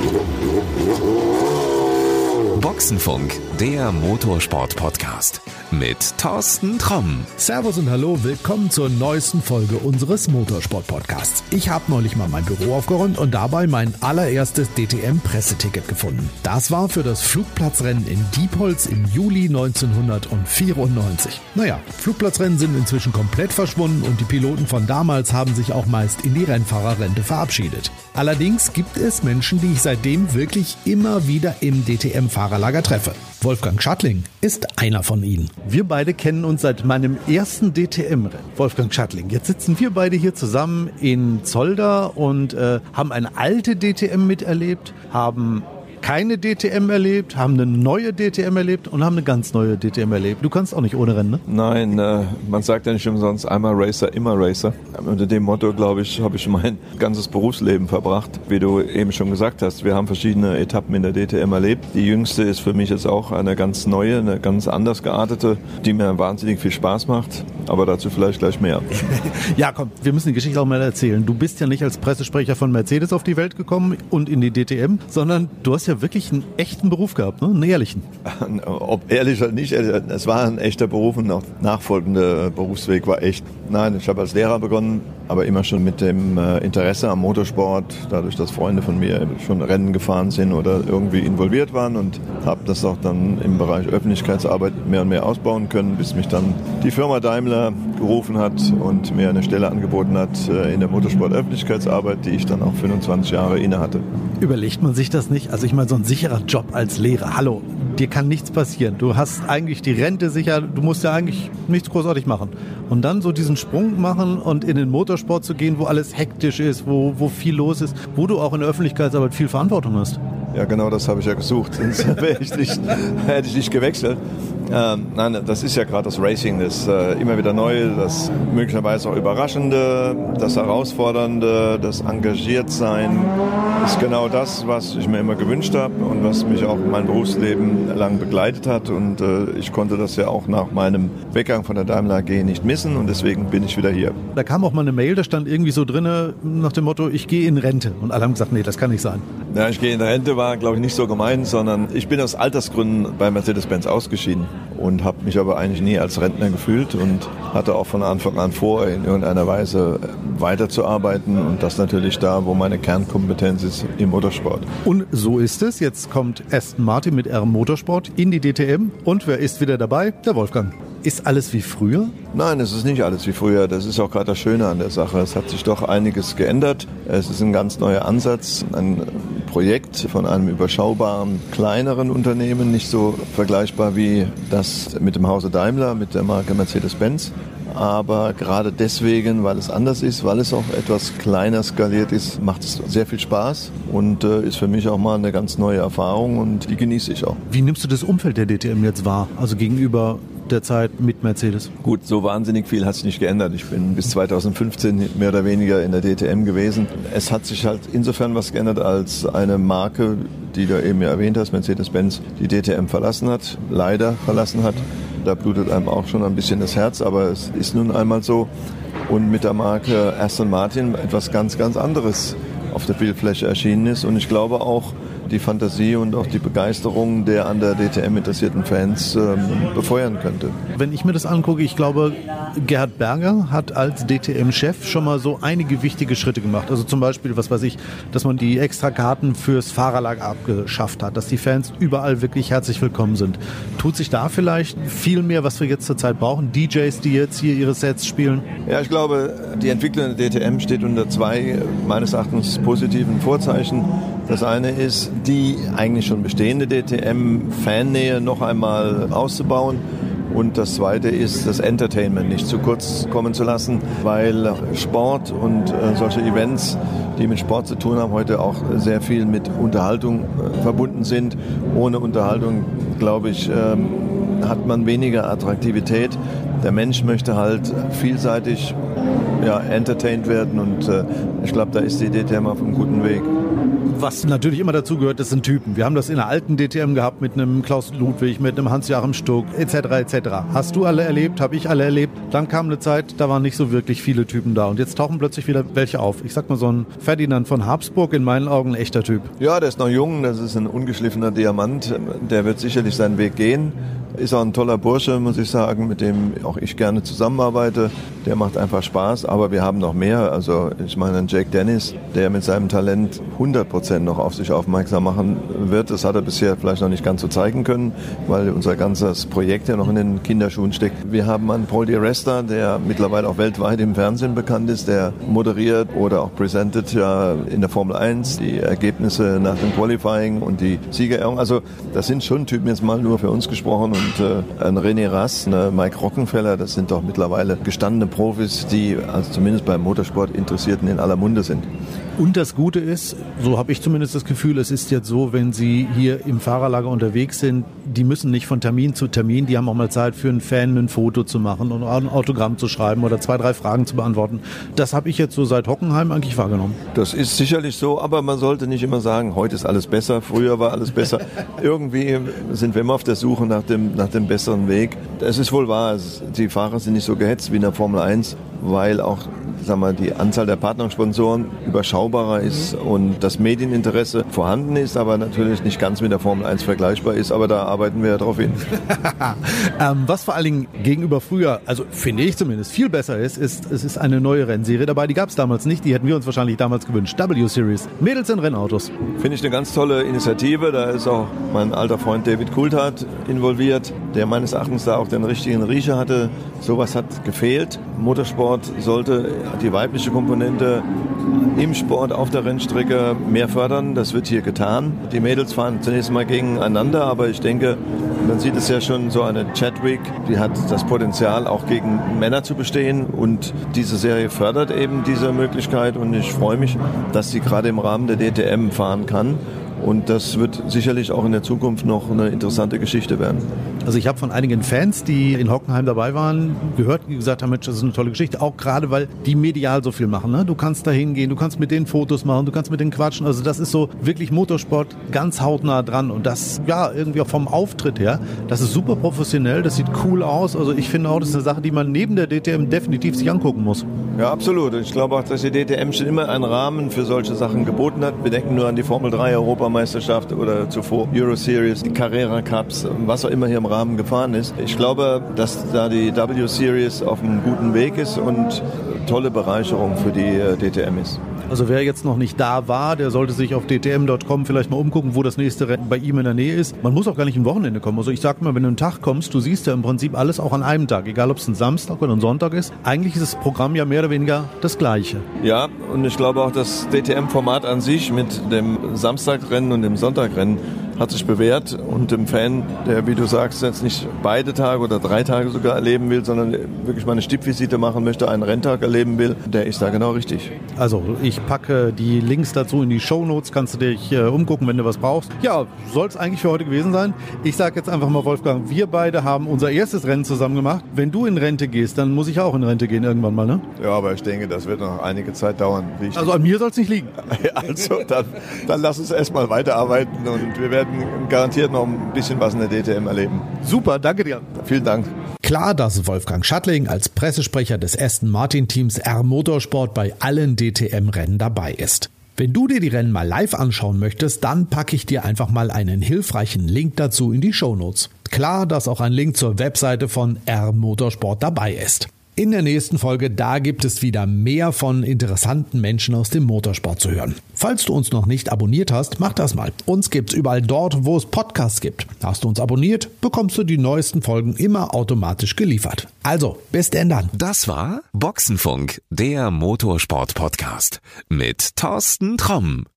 Yeah, yeah, yeah. Boxenfunk, der Motorsport-Podcast mit Thorsten Tromm. Servus und hallo, willkommen zur neuesten Folge unseres Motorsport-Podcasts. Ich habe neulich mal mein Büro aufgeräumt und dabei mein allererstes DTM-Presseticket gefunden. Das war für das Flugplatzrennen in Diepholz im Juli 1994. Naja, Flugplatzrennen sind inzwischen komplett verschwunden und die Piloten von damals haben sich auch meist in die Rennfahrerrente verabschiedet. Allerdings gibt es Menschen, die ich seitdem wirklich immer wieder im DTM-Fahrerlager treffe. Wolfgang Schattling ist einer von ihnen. Wir beide kennen uns seit meinem ersten DTM-Rennen. Wolfgang Schattling, jetzt sitzen wir beide hier zusammen in Zolder und äh, haben eine alte DTM miterlebt, haben keine DTM erlebt, haben eine neue DTM erlebt und haben eine ganz neue DTM erlebt. Du kannst auch nicht ohne Rennen, ne? Nein, äh, man sagt ja nicht umsonst einmal Racer, immer Racer. Unter dem Motto, glaube ich, habe ich mein ganzes Berufsleben verbracht. Wie du eben schon gesagt hast, wir haben verschiedene Etappen in der DTM erlebt. Die jüngste ist für mich jetzt auch eine ganz neue, eine ganz anders geartete, die mir wahnsinnig viel Spaß macht. Aber dazu vielleicht gleich mehr. ja, komm, wir müssen die Geschichte auch mal erzählen. Du bist ja nicht als Pressesprecher von Mercedes auf die Welt gekommen und in die DTM, sondern du hast ja wirklich einen echten Beruf gehabt, ne? einen ehrlichen. Ob ehrlich oder nicht, es war ein echter Beruf und auch nachfolgender Berufsweg war echt. Nein, ich habe als Lehrer begonnen, aber immer schon mit dem äh, Interesse am Motorsport, dadurch, dass Freunde von mir schon Rennen gefahren sind oder irgendwie involviert waren und habe das auch dann im Bereich Öffentlichkeitsarbeit mehr und mehr ausbauen können, bis mich dann die Firma Daimler gerufen hat und mir eine Stelle angeboten hat äh, in der Motorsport-Öffentlichkeitsarbeit, die ich dann auch 25 Jahre inne hatte. Überlegt man sich das nicht? Also ich meine, so ein sicherer Job als Lehrer, hallo, dir kann nichts passieren. Du hast eigentlich die Rente sicher, du musst ja eigentlich nichts großartig machen. Und dann so diesen Sprung machen und in den Motorsport zu gehen, wo alles hektisch ist, wo, wo viel los ist, wo du auch in der Öffentlichkeitsarbeit viel Verantwortung hast. Ja, genau das habe ich ja gesucht. Sonst ich nicht, hätte ich nicht gewechselt. Ähm, nein, das ist ja gerade das Racing, das äh, immer wieder Neue, das möglicherweise auch Überraschende, das Herausfordernde, das Engagiertsein ist genau das, was ich mir immer gewünscht habe und was mich auch mein Berufsleben lang begleitet hat. Und äh, ich konnte das ja auch nach meinem Weggang von der Daimler AG nicht missen und deswegen bin ich wieder hier. Da kam auch mal eine Mail, da stand irgendwie so drin nach dem Motto, ich gehe in Rente. Und alle haben gesagt, nee, das kann nicht sein. Ja, ich gehe in Rente war, glaube ich, nicht so gemeint, sondern ich bin aus Altersgründen bei Mercedes-Benz ausgeschieden und habe mich aber eigentlich nie als Rentner gefühlt und hatte auch von Anfang an vor, in irgendeiner Weise weiterzuarbeiten und das natürlich da, wo meine Kernkompetenz ist, im Motorsport. Und so ist es. Jetzt kommt Aston Martin mit R Motorsport in die DTM und wer ist wieder dabei? Der Wolfgang. Ist alles wie früher? Nein, es ist nicht alles wie früher. Das ist auch gerade das Schöne an der Sache. Es hat sich doch einiges geändert. Es ist ein ganz neuer Ansatz, ein Projekt von einem überschaubaren, kleineren Unternehmen, nicht so vergleichbar wie das mit dem Hause Daimler, mit der Marke Mercedes-Benz. Aber gerade deswegen, weil es anders ist, weil es auch etwas kleiner skaliert ist, macht es sehr viel Spaß und äh, ist für mich auch mal eine ganz neue Erfahrung und die genieße ich auch. Wie nimmst du das Umfeld der DTM jetzt wahr? Also gegenüber der Zeit mit Mercedes? Gut, so wahnsinnig viel hat sich nicht geändert. Ich bin bis 2015 mehr oder weniger in der DTM gewesen. Es hat sich halt insofern was geändert, als eine Marke, die du eben erwähnt hast, Mercedes-Benz, die DTM verlassen hat, leider verlassen hat. Da blutet einem auch schon ein bisschen das Herz, aber es ist nun einmal so. Und mit der Marke Aston Martin etwas ganz, ganz anderes auf der Bildfläche erschienen ist. Und ich glaube auch, die Fantasie und auch die Begeisterung der an der DTM interessierten Fans ähm, befeuern könnte. Wenn ich mir das angucke, ich glaube, Gerhard Berger hat als DTM-Chef schon mal so einige wichtige Schritte gemacht. Also zum Beispiel, was weiß ich, dass man die extra Karten fürs Fahrerlager abgeschafft hat, dass die Fans überall wirklich herzlich willkommen sind. Tut sich da vielleicht viel mehr, was wir jetzt zurzeit brauchen? DJs, die jetzt hier ihre Sets spielen? Ja, ich glaube, die Entwicklung der DTM steht unter zwei meines Erachtens positiven Vorzeichen. Das eine ist, die eigentlich schon bestehende DTM-Fannähe noch einmal auszubauen. Und das Zweite ist, das Entertainment nicht zu kurz kommen zu lassen, weil Sport und äh, solche Events, die mit Sport zu tun haben, heute auch sehr viel mit Unterhaltung äh, verbunden sind. Ohne Unterhaltung, glaube ich, ähm, hat man weniger Attraktivität. Der Mensch möchte halt vielseitig ja, entertained werden und äh, ich glaube, da ist die DTM auf einem guten Weg. Was natürlich immer dazu gehört, das sind Typen. Wir haben das in der alten DTM gehabt mit einem Klaus Ludwig, mit einem Hans-Joachim Stuck, etc. etc. Hast du alle erlebt, habe ich alle erlebt. Dann kam eine Zeit, da waren nicht so wirklich viele Typen da. Und jetzt tauchen plötzlich wieder welche auf. Ich sag mal so ein Ferdinand von Habsburg, in meinen Augen ein echter Typ. Ja, der ist noch jung, das ist ein ungeschliffener Diamant. Der wird sicherlich seinen Weg gehen. Ist auch ein toller Bursche, muss ich sagen, mit dem auch ich gerne zusammenarbeite. Der macht einfach Spaß, aber wir haben noch mehr. Also ich meine, Jake Dennis, der mit seinem Talent 100 Prozent noch auf sich aufmerksam machen wird, das hat er bisher vielleicht noch nicht ganz so zeigen können, weil unser ganzes Projekt ja noch in den Kinderschuhen steckt. Wir haben einen Paul Di Resta, der mittlerweile auch weltweit im Fernsehen bekannt ist, der moderiert oder auch präsentiert ja in der Formel 1 die Ergebnisse nach dem Qualifying und die Siegerehrung. Also das sind schon Typen jetzt mal nur für uns gesprochen und äh, ein René Rass, ne, Mike Rockenfeller, das sind doch mittlerweile gestandene Profis, die also zumindest beim Motorsport Interessierten in aller Munde sind. Und das Gute ist, so habe ich zumindest das Gefühl, es ist jetzt so, wenn Sie hier im Fahrerlager unterwegs sind, die müssen nicht von Termin zu Termin, die haben auch mal Zeit für einen Fan ein Foto zu machen und ein Autogramm zu schreiben oder zwei, drei Fragen zu beantworten. Das habe ich jetzt so seit Hockenheim eigentlich wahrgenommen. Das ist sicherlich so, aber man sollte nicht immer sagen, heute ist alles besser, früher war alles besser. Irgendwie sind wir immer auf der Suche nach dem, nach dem besseren Weg. Es ist wohl wahr, die Fahrer sind nicht so gehetzt wie in der Formel 1, weil auch sagen wir, die Anzahl der Partnersponsoren überschaubarer ist und das Medieninteresse vorhanden ist, aber natürlich nicht ganz mit der Formel 1 vergleichbar ist. Aber da arbeiten wir ja drauf hin. ähm, was vor allen Dingen gegenüber früher, also finde ich zumindest, viel besser ist, ist, es ist eine neue Rennserie dabei. Die gab es damals nicht. Die hätten wir uns wahrscheinlich damals gewünscht. W-Series. Mädels in Rennautos. Finde ich eine ganz tolle Initiative. Da ist auch mein alter Freund David Coulthard involviert, der meines Erachtens da auch den richtigen Riecher hatte. Sowas hat gefehlt. Motorsport sollte die weibliche Komponente im Sport auf der Rennstrecke mehr fördern. Das wird hier getan. Die Mädels fahren zunächst mal gegeneinander, aber ich denke, man sieht es ja schon, so eine Chadwick, die hat das Potenzial, auch gegen Männer zu bestehen. Und diese Serie fördert eben diese Möglichkeit. Und ich freue mich, dass sie gerade im Rahmen der DTM fahren kann. Und das wird sicherlich auch in der Zukunft noch eine interessante Geschichte werden. Also ich habe von einigen Fans, die in Hockenheim dabei waren, gehört, die gesagt haben, Mensch, das ist eine tolle Geschichte. Auch gerade, weil die medial so viel machen. Ne? Du kannst da hingehen, du kannst mit denen Fotos machen, du kannst mit denen quatschen. Also das ist so wirklich Motorsport ganz hautnah dran. Und das, ja, irgendwie auch vom Auftritt her, das ist super professionell, das sieht cool aus. Also ich finde auch, das ist eine Sache, die man neben der DTM definitiv sich angucken muss. Ja, absolut. Ich glaube auch, dass die DTM schon immer einen Rahmen für solche Sachen geboten hat. Wir denken nur an die Formel 3 Europameisterschaft oder zuvor Euro Series, die Carrera Cups, was auch immer hier im Rahmen gefahren ist. Ich glaube, dass da die W-Series auf einem guten Weg ist und tolle Bereicherung für die äh, DTM ist. Also wer jetzt noch nicht da war, der sollte sich auf dtm.com vielleicht mal umgucken, wo das nächste Rennen bei ihm in der Nähe ist. Man muss auch gar nicht ein Wochenende kommen. Also ich sag mal, wenn du einen Tag kommst, du siehst ja im Prinzip alles auch an einem Tag, egal ob es ein Samstag oder ein Sonntag ist. Eigentlich ist das Programm ja mehr oder weniger das gleiche. Ja, und ich glaube auch, das DTM-Format an sich mit dem Samstagrennen und dem Sonntagrennen hat sich bewährt und dem Fan, der, wie du sagst, jetzt nicht beide Tage oder drei Tage sogar erleben will, sondern wirklich mal eine Stippvisite machen möchte, einen Renntag erleben will, der ist da genau richtig. Also ich packe die Links dazu in die Show Notes, kannst du dich äh, umgucken, wenn du was brauchst. Ja, soll es eigentlich für heute gewesen sein. Ich sage jetzt einfach mal, Wolfgang, wir beide haben unser erstes Rennen zusammen gemacht. Wenn du in Rente gehst, dann muss ich auch in Rente gehen irgendwann mal, ne? Ja, aber ich denke, das wird noch einige Zeit dauern. also an mir soll es nicht liegen. also dann, dann lass uns erstmal weiterarbeiten und wir werden garantiert noch ein bisschen was in der DTM erleben. Super, danke dir. Vielen Dank. Klar, dass Wolfgang Schattling als Pressesprecher des Aston Martin Teams R Motorsport bei allen DTM-Rennen dabei ist. Wenn du dir die Rennen mal live anschauen möchtest, dann packe ich dir einfach mal einen hilfreichen Link dazu in die Show Notes. Klar, dass auch ein Link zur Webseite von R Motorsport dabei ist. In der nächsten Folge, da gibt es wieder mehr von interessanten Menschen aus dem Motorsport zu hören. Falls du uns noch nicht abonniert hast, mach das mal. Uns gibt's überall dort, wo es Podcasts gibt. Hast du uns abonniert, bekommst du die neuesten Folgen immer automatisch geliefert. Also, bis denn dann. Das war Boxenfunk, der Motorsport-Podcast mit Thorsten Tromm.